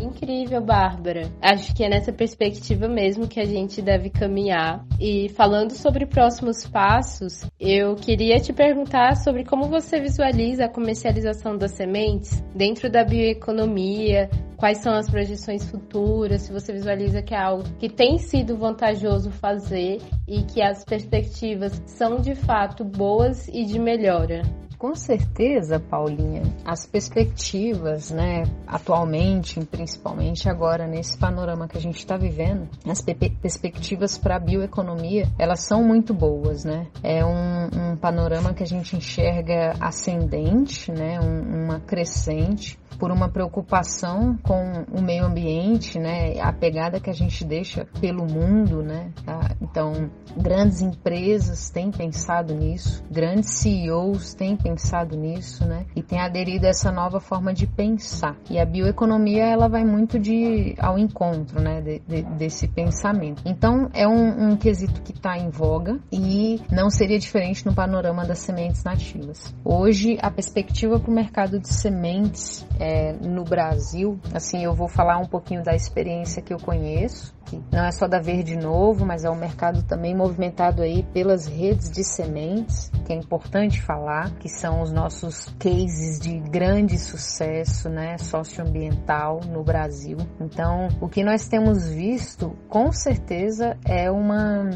Incrível, Bárbara. Acho que é nessa perspectiva mesmo que a gente deve caminhar. E falando sobre próximos passos, eu queria te perguntar sobre como você visualiza a comercialização das sementes dentro da bioeconomia, quais são as projeções futuras, se você visualiza que é algo que tem sido vantajoso fazer e que as perspectivas são de fato boas e de melhora. Com certeza, Paulinha, as perspectivas, né, atualmente, principalmente agora nesse panorama que a gente está vivendo, as perspectivas para a bioeconomia, elas são muito boas, né? É um, um panorama que a gente enxerga ascendente, né, um, uma crescente por uma preocupação com o meio ambiente, né? A pegada que a gente deixa pelo mundo, né? Tá? Então, grandes empresas têm pensado nisso, grandes CEOs têm pensado nisso, né? E têm aderido a essa nova forma de pensar. E a bioeconomia ela vai muito de ao encontro, né? De, de, desse pensamento. Então, é um, um quesito que está em voga e não seria diferente no panorama das sementes nativas. Hoje, a perspectiva para o mercado de sementes é, no Brasil, assim, eu vou falar um pouquinho da experiência que eu conheço, não é só da Verde Novo, mas é um mercado também movimentado aí pelas redes de sementes, que é importante falar, que são os nossos cases de grande sucesso, né, socioambiental no Brasil. Então, o que nós temos visto, com certeza, é uma,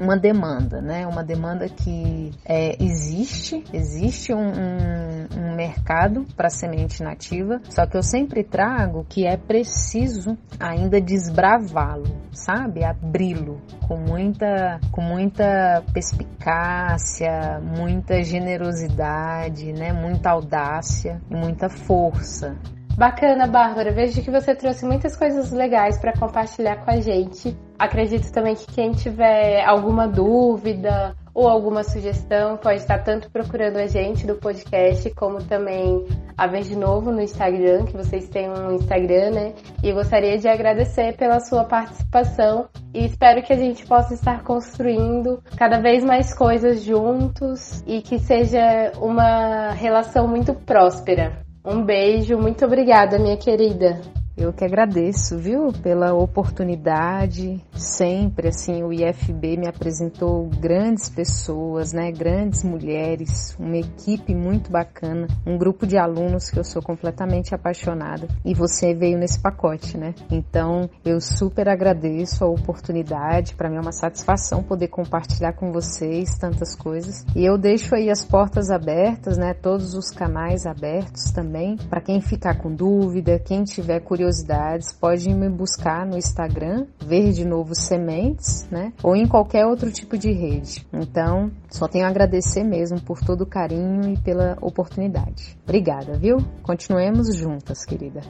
uma demanda, né, uma demanda que é, existe, existe um, um, um mercado para semente nativa, só que eu sempre trago que é preciso ainda desbravá-lo sabe? Abri-lo com muita, com muita perspicácia, muita generosidade, né? Muita audácia e muita força. Bacana, Bárbara. Vejo que você trouxe muitas coisas legais para compartilhar com a gente. Acredito também que quem tiver alguma dúvida ou alguma sugestão pode estar tanto procurando a gente do podcast, como também a ver de novo no Instagram, que vocês têm um Instagram, né? E gostaria de agradecer pela sua participação e espero que a gente possa estar construindo cada vez mais coisas juntos e que seja uma relação muito próspera. Um beijo, muito obrigada, minha querida. Eu que agradeço, viu, pela oportunidade. Sempre, assim, o IFB me apresentou grandes pessoas, né, grandes mulheres, uma equipe muito bacana, um grupo de alunos que eu sou completamente apaixonada. E você veio nesse pacote, né? Então, eu super agradeço a oportunidade. Para mim é uma satisfação poder compartilhar com vocês tantas coisas. E eu deixo aí as portas abertas, né, todos os canais abertos também, para quem ficar com dúvida, quem tiver curiosidade curiosidades, pode me buscar no Instagram, ver de novo sementes, né? Ou em qualquer outro tipo de rede. Então, só tenho a agradecer mesmo por todo o carinho e pela oportunidade. Obrigada, viu? Continuemos juntas, querida.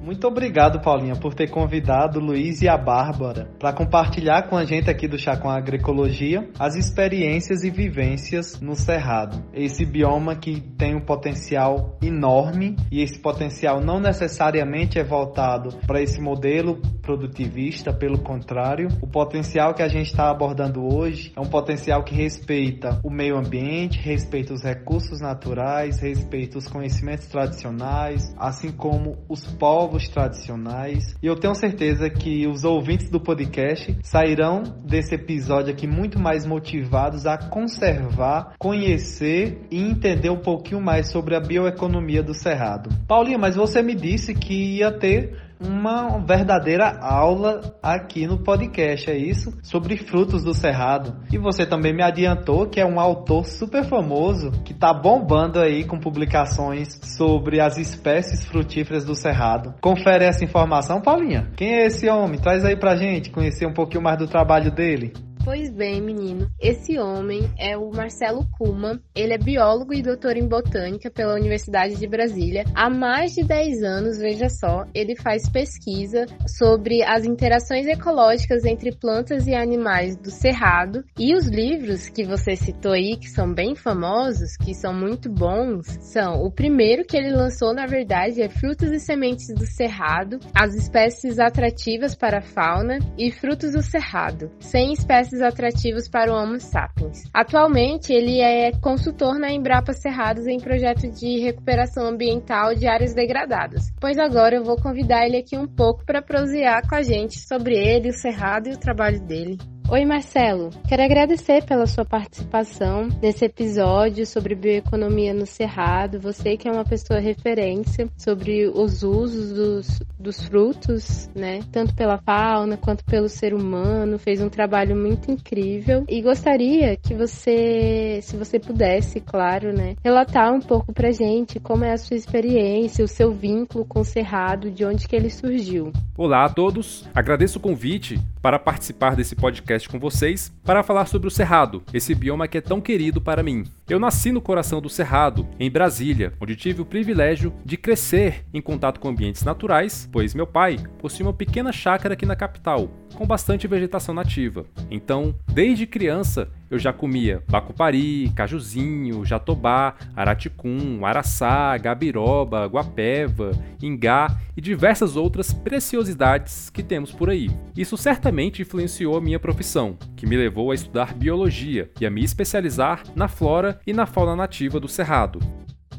Muito obrigado, Paulinha, por ter convidado o Luiz e a Bárbara para compartilhar com a gente aqui do Chá com Agroecologia as experiências e vivências no Cerrado. Esse bioma que tem um potencial enorme e esse potencial não necessariamente é voltado para esse modelo produtivista, pelo contrário, o potencial que a gente está abordando hoje é um potencial que respeita o meio ambiente, respeita os recursos naturais, respeita os conhecimentos tradicionais, assim como os povos povos tradicionais. E eu tenho certeza que os ouvintes do podcast sairão desse episódio aqui muito mais motivados a conservar, conhecer e entender um pouquinho mais sobre a bioeconomia do Cerrado. Paulinha, mas você me disse que ia ter uma verdadeira aula aqui no podcast, é isso? Sobre frutos do cerrado. E você também me adiantou que é um autor super famoso que tá bombando aí com publicações sobre as espécies frutíferas do cerrado. Confere essa informação, Paulinha. Quem é esse homem? Traz aí pra gente conhecer um pouquinho mais do trabalho dele. Pois bem, menino. Esse homem é o Marcelo Kuma. Ele é biólogo e doutor em botânica pela Universidade de Brasília. Há mais de 10 anos, veja só, ele faz pesquisa sobre as interações ecológicas entre plantas e animais do cerrado. E os livros que você citou aí, que são bem famosos, que são muito bons, são o primeiro que ele lançou, na verdade, é Frutos e Sementes do Cerrado, as espécies atrativas para a fauna e Frutos do Cerrado, 100 espécies atrativos para o Homo sapiens. Atualmente, ele é consultor na Embrapa Cerrados em projeto de recuperação ambiental de áreas degradadas. Pois agora eu vou convidar ele aqui um pouco para prosear com a gente sobre ele, o Cerrado e o trabalho dele. Oi, Marcelo. Quero agradecer pela sua participação nesse episódio sobre bioeconomia no Cerrado. Você que é uma pessoa referência sobre os usos dos, dos frutos, né? Tanto pela fauna quanto pelo ser humano. Fez um trabalho muito incrível. E gostaria que você, se você pudesse, claro, né? Relatar um pouco pra gente como é a sua experiência, o seu vínculo com o Cerrado, de onde que ele surgiu. Olá a todos. Agradeço o convite para participar desse podcast podcast com vocês para falar sobre o Cerrado, esse bioma que é tão querido para mim. Eu nasci no coração do Cerrado, em Brasília, onde tive o privilégio de crescer em contato com ambientes naturais, pois meu pai possui uma pequena chácara aqui na capital, com bastante vegetação nativa. Então, desde criança, eu já comia bacupari, cajuzinho, jatobá, araticum, araçá, gabiroba, guapeva, ingá e diversas outras preciosidades que temos por aí. Isso certamente influenciou a minha profissão, que me levou a estudar biologia e a me especializar na flora e na fauna nativa do cerrado.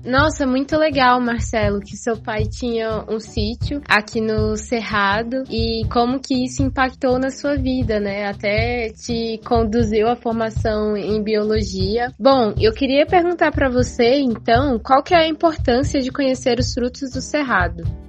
Nossa, muito legal, Marcelo, que seu pai tinha um sítio aqui no Cerrado e como que isso impactou na sua vida, né? Até te conduziu à formação em biologia. Bom, eu queria perguntar para você, então, qual que é a importância de conhecer os frutos do Cerrado?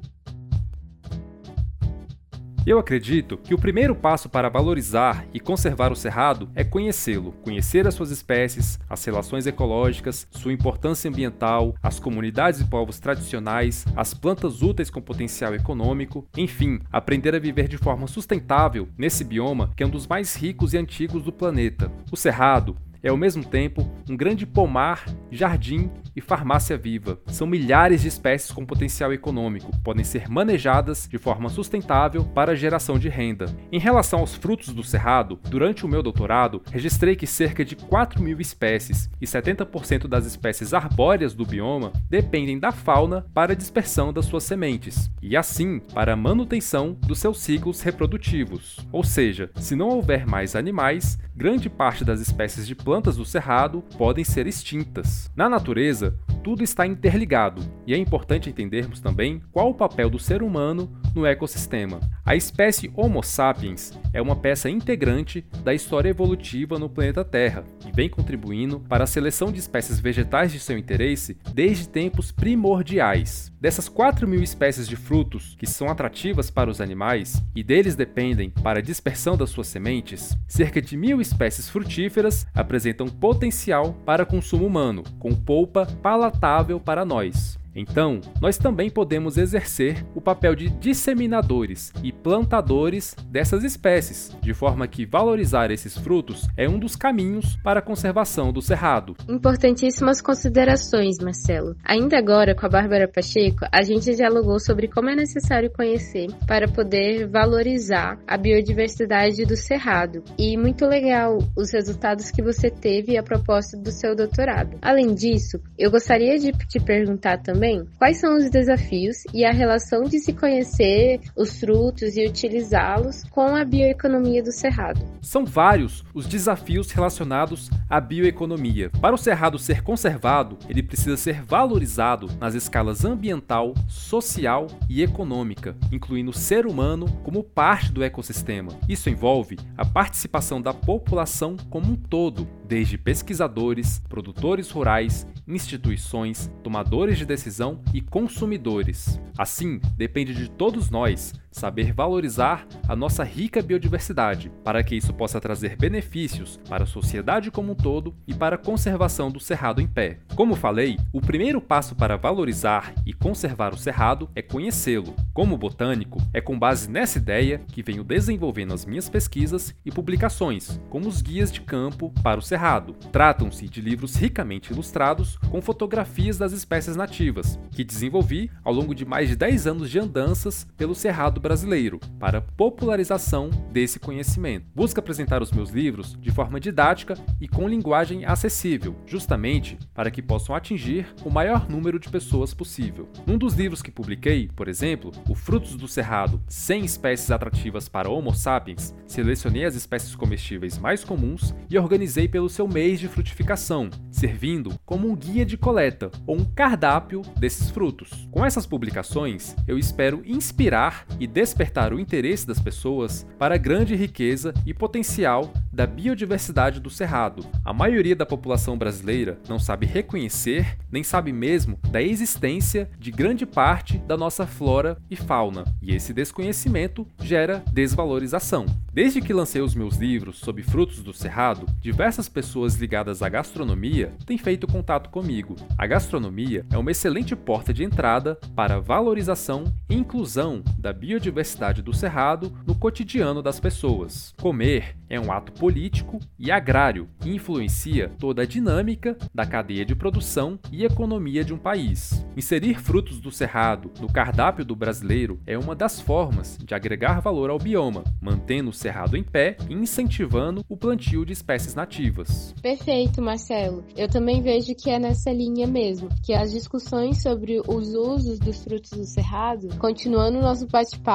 Eu acredito que o primeiro passo para valorizar e conservar o cerrado é conhecê-lo, conhecer as suas espécies, as relações ecológicas, sua importância ambiental, as comunidades e povos tradicionais, as plantas úteis com potencial econômico, enfim, aprender a viver de forma sustentável nesse bioma que é um dos mais ricos e antigos do planeta. O cerrado é ao mesmo tempo um grande pomar, jardim e farmácia viva. São milhares de espécies com potencial econômico, podem ser manejadas de forma sustentável para geração de renda. Em relação aos frutos do cerrado, durante o meu doutorado, registrei que cerca de 4 mil espécies e 70% das espécies arbóreas do bioma dependem da fauna para a dispersão das suas sementes, e assim para a manutenção dos seus ciclos reprodutivos. Ou seja, se não houver mais animais, grande parte das espécies de plantas do cerrado podem ser extintas. Na natureza, tudo está interligado e é importante entendermos também qual o papel do ser humano no ecossistema. A espécie Homo sapiens é uma peça integrante da história evolutiva no planeta Terra e vem contribuindo para a seleção de espécies vegetais de seu interesse desde tempos primordiais. Dessas 4 mil espécies de frutos que são atrativas para os animais e deles dependem para a dispersão das suas sementes, cerca de mil espécies frutíferas apresentam potencial para consumo humano, com polpa palatável para nós. Então, nós também podemos exercer o papel de disseminadores e plantadores dessas espécies, de forma que valorizar esses frutos é um dos caminhos para a conservação do cerrado. Importantíssimas considerações, Marcelo. Ainda agora, com a Bárbara Pacheco, a gente dialogou sobre como é necessário conhecer para poder valorizar a biodiversidade do cerrado. E muito legal os resultados que você teve a propósito do seu doutorado. Além disso, eu gostaria de te perguntar também também quais são os desafios e a relação de se conhecer os frutos e utilizá-los com a bioeconomia do cerrado. São vários os desafios relacionados à bioeconomia. Para o cerrado ser conservado, ele precisa ser valorizado nas escalas ambiental, social e econômica, incluindo o ser humano como parte do ecossistema. Isso envolve a participação da população como um todo, desde pesquisadores, produtores rurais, instituições, tomadores de decisão decisão e consumidores. Assim, depende de todos nós saber valorizar a nossa rica biodiversidade, para que isso possa trazer benefícios para a sociedade como um todo e para a conservação do cerrado em pé. Como falei, o primeiro passo para valorizar e conservar o cerrado é conhecê-lo. Como botânico, é com base nessa ideia que venho desenvolvendo as minhas pesquisas e publicações, como os guias de campo para o cerrado. Tratam-se de livros ricamente ilustrados com fotografias das espécies nativas, que desenvolvi ao longo de mais de 10 anos de andanças pelo cerrado brasileiro para popularização desse conhecimento. Busco apresentar os meus livros de forma didática e com linguagem acessível, justamente para que possam atingir o maior número de pessoas possível. Num dos livros que publiquei, por exemplo, O Frutos do Cerrado, 100 espécies atrativas para Homo sapiens, selecionei as espécies comestíveis mais comuns e organizei pelo seu mês de frutificação, servindo como um guia de coleta ou um cardápio desses frutos. Com essas publicações, eu espero inspirar e despertar o interesse das pessoas para a grande riqueza e potencial da biodiversidade do Cerrado. A maioria da população brasileira não sabe reconhecer, nem sabe mesmo da existência de grande parte da nossa flora e fauna, e esse desconhecimento gera desvalorização. Desde que lancei os meus livros sobre frutos do Cerrado, diversas pessoas ligadas à gastronomia têm feito contato comigo. A gastronomia é uma excelente porta de entrada para a valorização e inclusão da biodiversidade do Cerrado no cotidiano das pessoas. Comer é um ato político e agrário que influencia toda a dinâmica da cadeia de produção e economia de um país. Inserir frutos do cerrado no cardápio do brasileiro é uma das formas de agregar valor ao bioma, mantendo o cerrado em pé e incentivando o plantio de espécies nativas. Perfeito, Marcelo. Eu também vejo que é nessa linha mesmo, que as discussões sobre os usos dos frutos do cerrado, continuando o nosso bate-papo,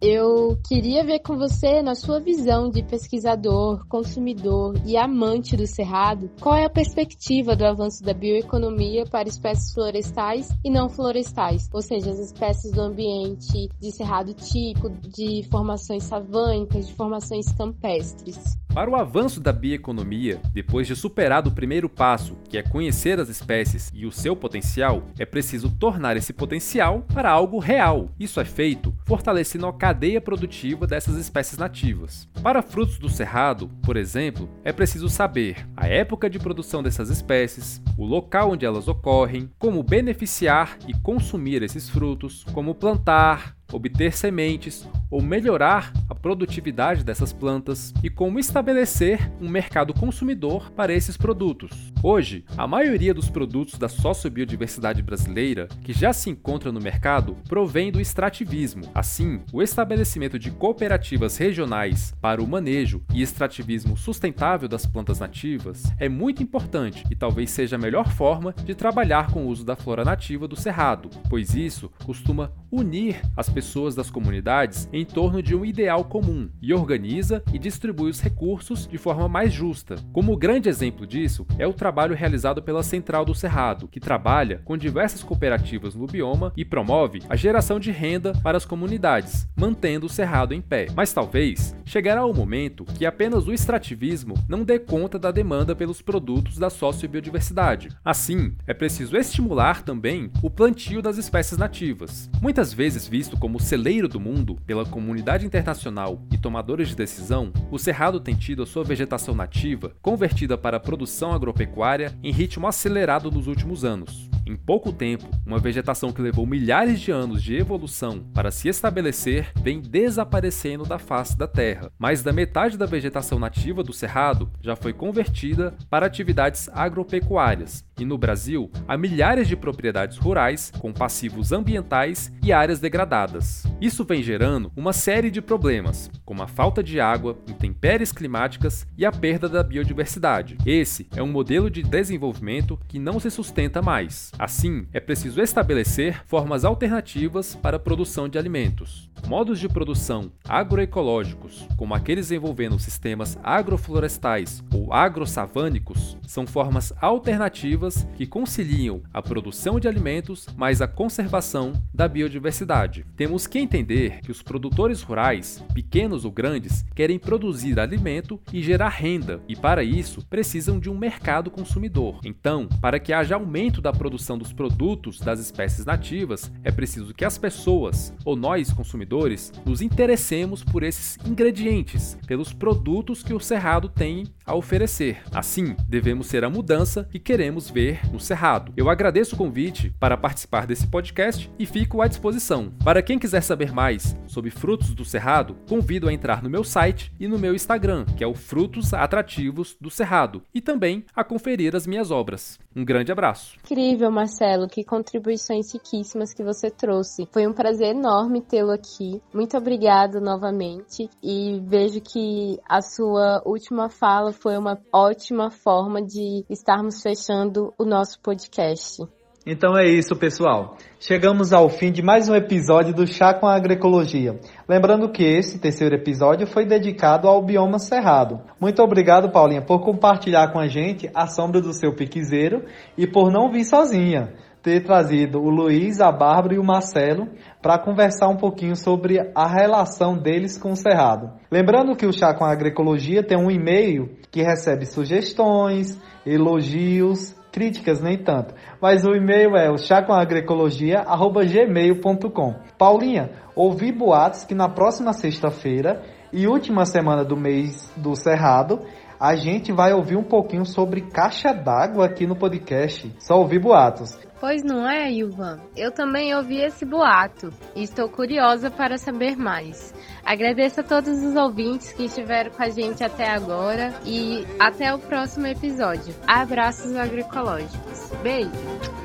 eu queria ver com você, na sua visão de pesquisador, consumidor e amante do cerrado, qual é a perspectiva do avanço da bioeconomia para espécies florestais e não florestais, ou seja, as espécies do ambiente de cerrado tipo, de formações savânicas, de formações campestres. Para o avanço da bioeconomia, depois de superado o primeiro passo, que é conhecer as espécies e o seu potencial, é preciso tornar esse potencial para algo real. Isso é feito fortalecendo a cadeia produtiva dessas espécies nativas. Para frutos do cerrado, por exemplo, é preciso saber a época de produção dessas espécies, o local onde elas ocorrem, como beneficiar e consumir esses frutos, como plantar, obter sementes ou melhorar a produtividade dessas plantas e como estabelecer um mercado consumidor para esses produtos. Hoje, a maioria dos produtos da sociobiodiversidade brasileira que já se encontra no mercado provém do extrativismo. Assim, o estabelecimento de cooperativas regionais para o manejo e extrativismo sustentável das plantas nativas é muito importante e talvez seja a melhor forma de trabalhar com o uso da flora nativa do cerrado, pois isso costuma unir as pessoas das comunidades em torno de um ideal comum e organiza e distribui os recursos de forma mais justa. Como grande exemplo disso é o trabalho realizado pela Central do Cerrado, que trabalha com diversas cooperativas no bioma e promove a geração de renda para as comunidades, mantendo o cerrado em pé. Mas talvez chegará o momento que apenas o extrativismo não dê conta da demanda pelos produtos da sociobiodiversidade. Assim, é preciso estimular também o plantio das espécies nativas. Muitas vezes visto como celeiro do mundo pela comunidade internacional e tomadores de decisão, o cerrado tem tido a sua vegetação nativa convertida para a produção agropecuária em ritmo acelerado nos últimos anos. Em pouco tempo, uma vegetação que levou milhares de anos de evolução para se estabelecer vem desaparecendo da face da Terra. Mais da metade da vegetação nativa do Cerrado já foi convertida para atividades agropecuárias, e no Brasil há milhares de propriedades rurais com passivos ambientais e áreas degradadas. Isso vem gerando uma série de problemas, como a falta de água, intempéries climáticas e a perda da biodiversidade. Esse é um modelo de desenvolvimento que não se sustenta mais. Assim, é preciso estabelecer formas alternativas para a produção de alimentos. Modos de produção agroecológicos, como aqueles envolvendo sistemas agroflorestais ou agrosavânicos, são formas alternativas que conciliam a produção de alimentos mais a conservação da biodiversidade. Temos que entender que os produtores rurais, pequenos ou grandes, querem produzir alimento e gerar renda, e para isso precisam de um mercado consumidor. Então, para que haja aumento da produção dos produtos das espécies nativas, é preciso que as pessoas, ou nós consumidores, nos interessemos por esses ingredientes, pelos produtos que o cerrado tem a oferecer. Assim, devemos ser a mudança que queremos ver no cerrado. Eu agradeço o convite para participar desse podcast e fico à disposição. Para quem quiser saber mais sobre frutos do cerrado, convido a entrar no meu site e no meu Instagram, que é o Frutos Atrativos do Cerrado, e também a conferir as minhas obras. Um grande abraço. Incrível, Marcelo, que contribuições riquíssimas que você trouxe. Foi um prazer enorme tê-lo aqui. Muito obrigado novamente e vejo que a sua última fala foi uma ótima forma de estarmos fechando o nosso podcast. Então é isso, pessoal. Chegamos ao fim de mais um episódio do Chá com a Agroecologia. Lembrando que esse terceiro episódio foi dedicado ao bioma cerrado. Muito obrigado, Paulinha, por compartilhar com a gente a sombra do seu piquezeiro e por não vir sozinha. Ter trazido o Luiz, a Bárbara e o Marcelo para conversar um pouquinho sobre a relação deles com o cerrado. Lembrando que o Chá com a Agroecologia tem um e-mail que recebe sugestões, elogios, críticas nem tanto. Mas o e-mail é o chacomagricologia@gmail.com. Paulinha, ouvi boatos que na próxima sexta-feira e última semana do mês do Cerrado a gente vai ouvir um pouquinho sobre caixa d'água aqui no podcast. Só ouvir boatos. Pois não é, Ivan? Eu também ouvi esse boato e estou curiosa para saber mais. Agradeço a todos os ouvintes que estiveram com a gente até agora e até o próximo episódio. Abraços agroecológicos. Beijo!